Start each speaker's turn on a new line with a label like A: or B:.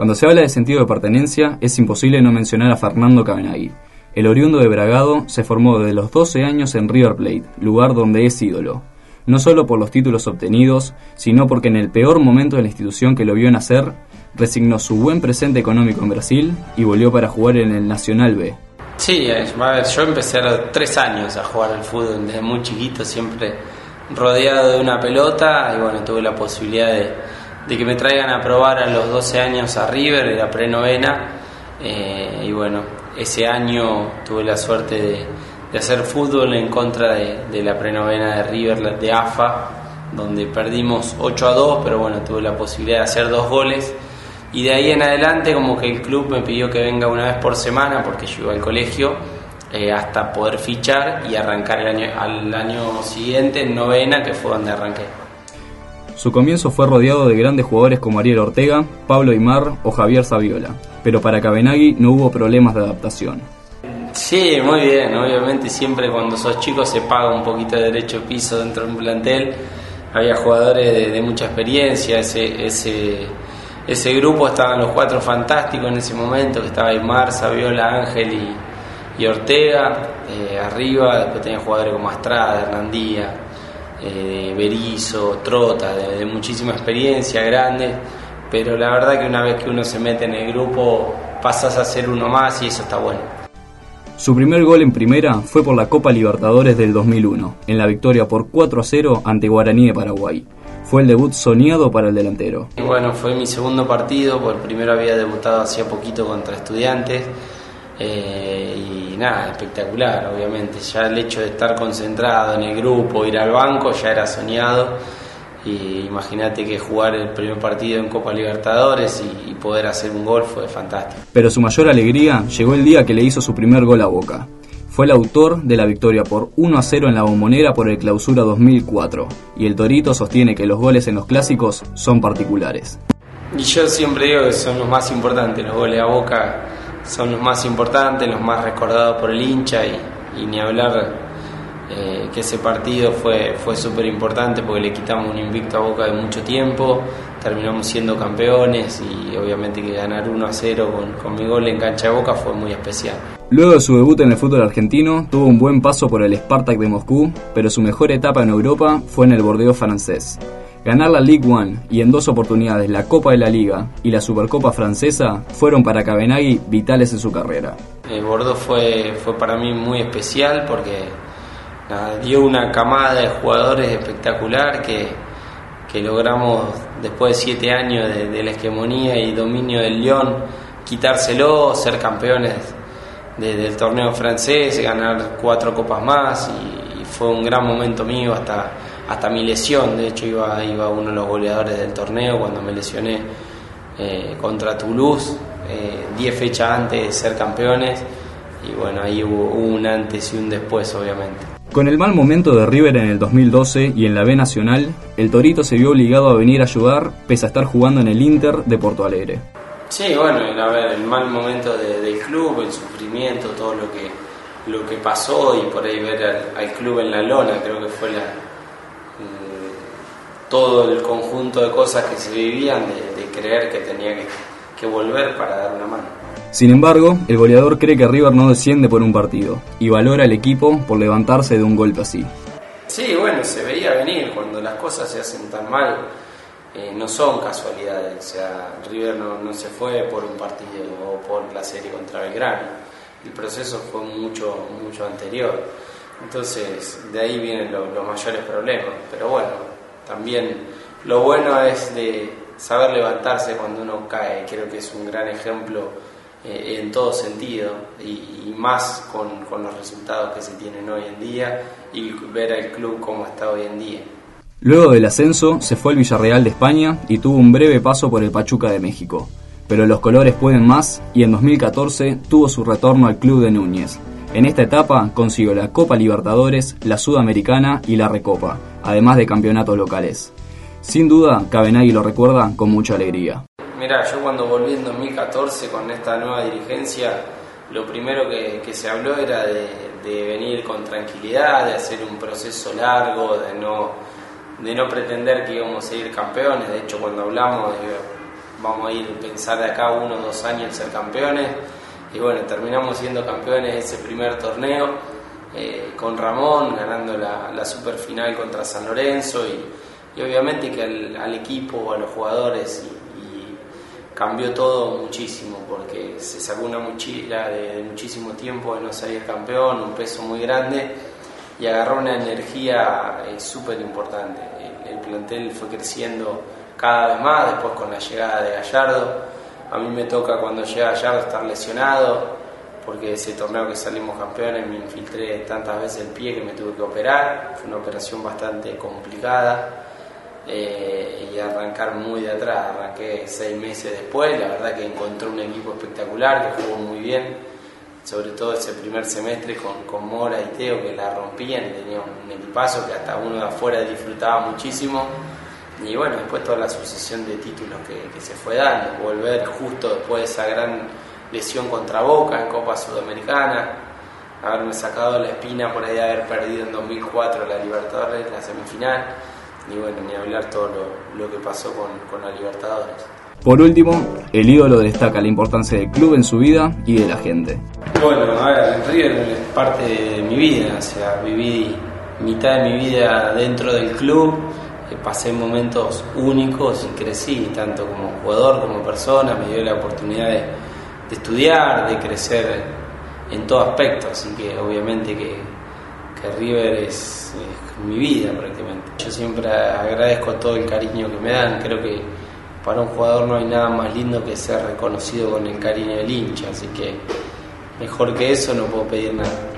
A: Cuando se habla de sentido de pertenencia, es imposible no mencionar a Fernando Cabenagui. El oriundo de Bragado se formó desde los 12 años en River Plate, lugar donde es ídolo. No solo por los títulos obtenidos, sino porque en el peor momento de la institución que lo vio nacer, resignó su buen presente económico en Brasil y volvió para jugar en el Nacional B.
B: Sí, yo empecé a los años a jugar al fútbol, desde muy chiquito, siempre rodeado de una pelota y bueno, tuve la posibilidad de, que me traigan a probar a los 12 años a River, era prenovena, eh, y bueno, ese año tuve la suerte de, hacer fútbol en contra de, de la prenovena de River, de AFA, donde perdimos 8 a 2, pero bueno, tuve la posibilidad de hacer dos goles y de ahí en adelante como que el club me pidió que venga una vez por semana porque yo iba al colegio eh, hasta poder fichar y arrancar el año, al año siguiente en novena que fue donde arranqué.
A: Su comienzo fue rodeado de grandes jugadores como Ariel Ortega, Pablo Aymar o Javier Saviola, pero para Cabenagui no hubo problemas de adaptación.
B: Sí, muy bien, obviamente siempre cuando sos chico se paga un poquito de derecho piso dentro de un plantel, había jugadores de, mucha experiencia, ese, ese ese grupo estaban los cuatro fantásticos en ese momento, que estaba Aymar, Saviola, Ángel y, Ortega. Eh, arriba después tenía jugadores como Astrada, Hernandía, eh, Berizo, Trota, de, muchísima experiencia, grandes. Pero la verdad que una vez que uno se mete en el grupo pasas a ser uno más y eso está bueno.
A: Su primer gol en primera fue por la Copa Libertadores del 2001, en la victoria por 4 a 0 ante Guaraní de Paraguay. Fue el debut soñado para el delantero.
B: Bueno, fue mi segundo partido, por primero había debutado hacía poquito contra estudiantes. Eh, y nada, espectacular, obviamente. Ya el hecho de estar concentrado en el grupo, ir al banco, ya era soñado. Y imagínate que jugar el primer partido en Copa Libertadores y, y, poder hacer un gol fue fantástico.
A: Pero su mayor alegría llegó el día que le hizo su primer gol a Boca. Fue el autor de la victoria por 1 a 0 en la bombonera por el clausura 2004, y el Torito sostiene que los goles en los clásicos son particulares.
B: Y yo siempre digo que son los más importantes, los goles a boca son los más importantes, los más recordados por el hincha y, ni hablar eh, que ese partido fue, fue súper importante porque le quitamos un invicto a Boca de mucho tiempo, terminamos siendo campeones y obviamente que ganar 1 a 0 con, con mi gol en cancha de Boca fue muy especial.
A: Luego de su debut en el fútbol argentino, tuvo un buen paso por el Spartak de Moscú, pero su mejor etapa en Europa fue en el Bordeaux francés. Ganar la Ligue 1 y en dos oportunidades la Copa de la Liga y la Supercopa francesa fueron para Cabenagui vitales en su carrera.
B: El Bordeaux fue, fue para mí muy especial porque dio una camada de jugadores espectacular que, que logramos después de siete años de, de la hegemonía y dominio del Lyon quitárselo, ser campeones del torneo francés, ganar cuatro copas más y, fue un gran momento mío hasta, hasta mi lesión. De hecho, iba, iba uno de los goleadores del torneo cuando me lesioné eh, contra Toulouse, 10 eh, fechas antes de ser campeones. Y bueno, ahí hubo, un antes y un después, obviamente.
A: Con el mal momento de River en el 2012 y en la B Nacional, el Torito se vio obligado a venir a ayudar pese a estar jugando en el Inter de Porto Alegre.
B: Sí, bueno, a ver, el mal momento del club, el sufrimiento, todo lo que lo que pasó y por ahí ver al, club en la lona, creo que fue la, todo el conjunto de cosas que se vivían de, creer que tenía que, que volver para dar una mano.
A: Sin embargo, el goleador cree que River no desciende por un partido y valora al equipo por levantarse de un golpe así.
B: Sí, bueno, se veía venir cuando las cosas se hacen tan mal eh, no son casualidades. O sea, River no, se fue por un partido o por la serie contra Belgrano. El proceso fue mucho, mucho anterior. Entonces, de ahí vienen los mayores problemas. Pero bueno, también lo bueno es de saber levantarse cuando uno cae. Creo que es un gran ejemplo eh, en todo sentido y, y más con, con los resultados que se tienen hoy en día y ver al club como está hoy en día.
A: Luego del ascenso, se fue al Villarreal de España y tuvo un breve paso por el Pachuca de México. Pero los colores pueden más y en 2014 tuvo su retorno al club de Núñez. En esta etapa consiguió la Copa Libertadores, la Sudamericana y la Recopa, además de campeonatos locales. Sin duda, Cabenagui lo recuerda con mucha alegría.
B: Mira, yo cuando volví en 2014 con esta nueva dirigencia, lo primero que, se habló era de, de venir con tranquilidad, de hacer un proceso largo, de no de no pretender que íbamos a ir campeones. De hecho, cuando hablamos vamos a ir pensar de acá uno o dos años ser campeones. Y bueno, terminamos siendo campeones de ese primer torneo eh, con Ramón, ganando la, la super final contra San Lorenzo y, obviamente que al, equipo, a los jugadores y, cambió todo muchísimo porque se sacó una mochila de, muchísimo tiempo de no salir campeón, un peso muy grande y agarró una energía eh, súper importante. El plantel fue creciendo cada vez más, después con la llegada de Gallardo. A mí me toca cuando llega Gallardo estar lesionado, porque ese torneo que salimos campeones me infiltré tantas veces el pie que me tuve que operar. Fue una operación bastante complicada eh, y arrancar muy de atrás. Arranqué seis meses después, la verdad que encontré un equipo espectacular que jugó muy bien, sobre todo ese primer semestre con, con Mora y Teo que la rompían, tenía un equipazo que hasta uno de afuera disfrutaba muchísimo y bueno, después toda la sucesión de títulos que, se fue dando, volver justo después de esa gran lesión contra Boca en Copa Sudamericana, haberme sacado la espina por ahí de haber perdido en 2004 la Libertadores, la semifinal, y bueno, ni hablar todo lo, que pasó con, con la Libertadores.
A: Por último, el ídolo destaca la importancia del club en su vida y de la gente.
B: Bueno, a ver, el River es parte de mi vida, o sea, viví mitad de mi vida dentro del club pasé momentos únicos y crecí, tanto como jugador como persona, me dio la oportunidad de, estudiar, de crecer en todo aspecto, así que obviamente que, River es, mi vida prácticamente. Yo siempre agradezco todo el cariño que me dan, creo que para un jugador no hay nada más lindo que ser reconocido con el cariño del hincha, así que mejor que eso no puedo pedir nada.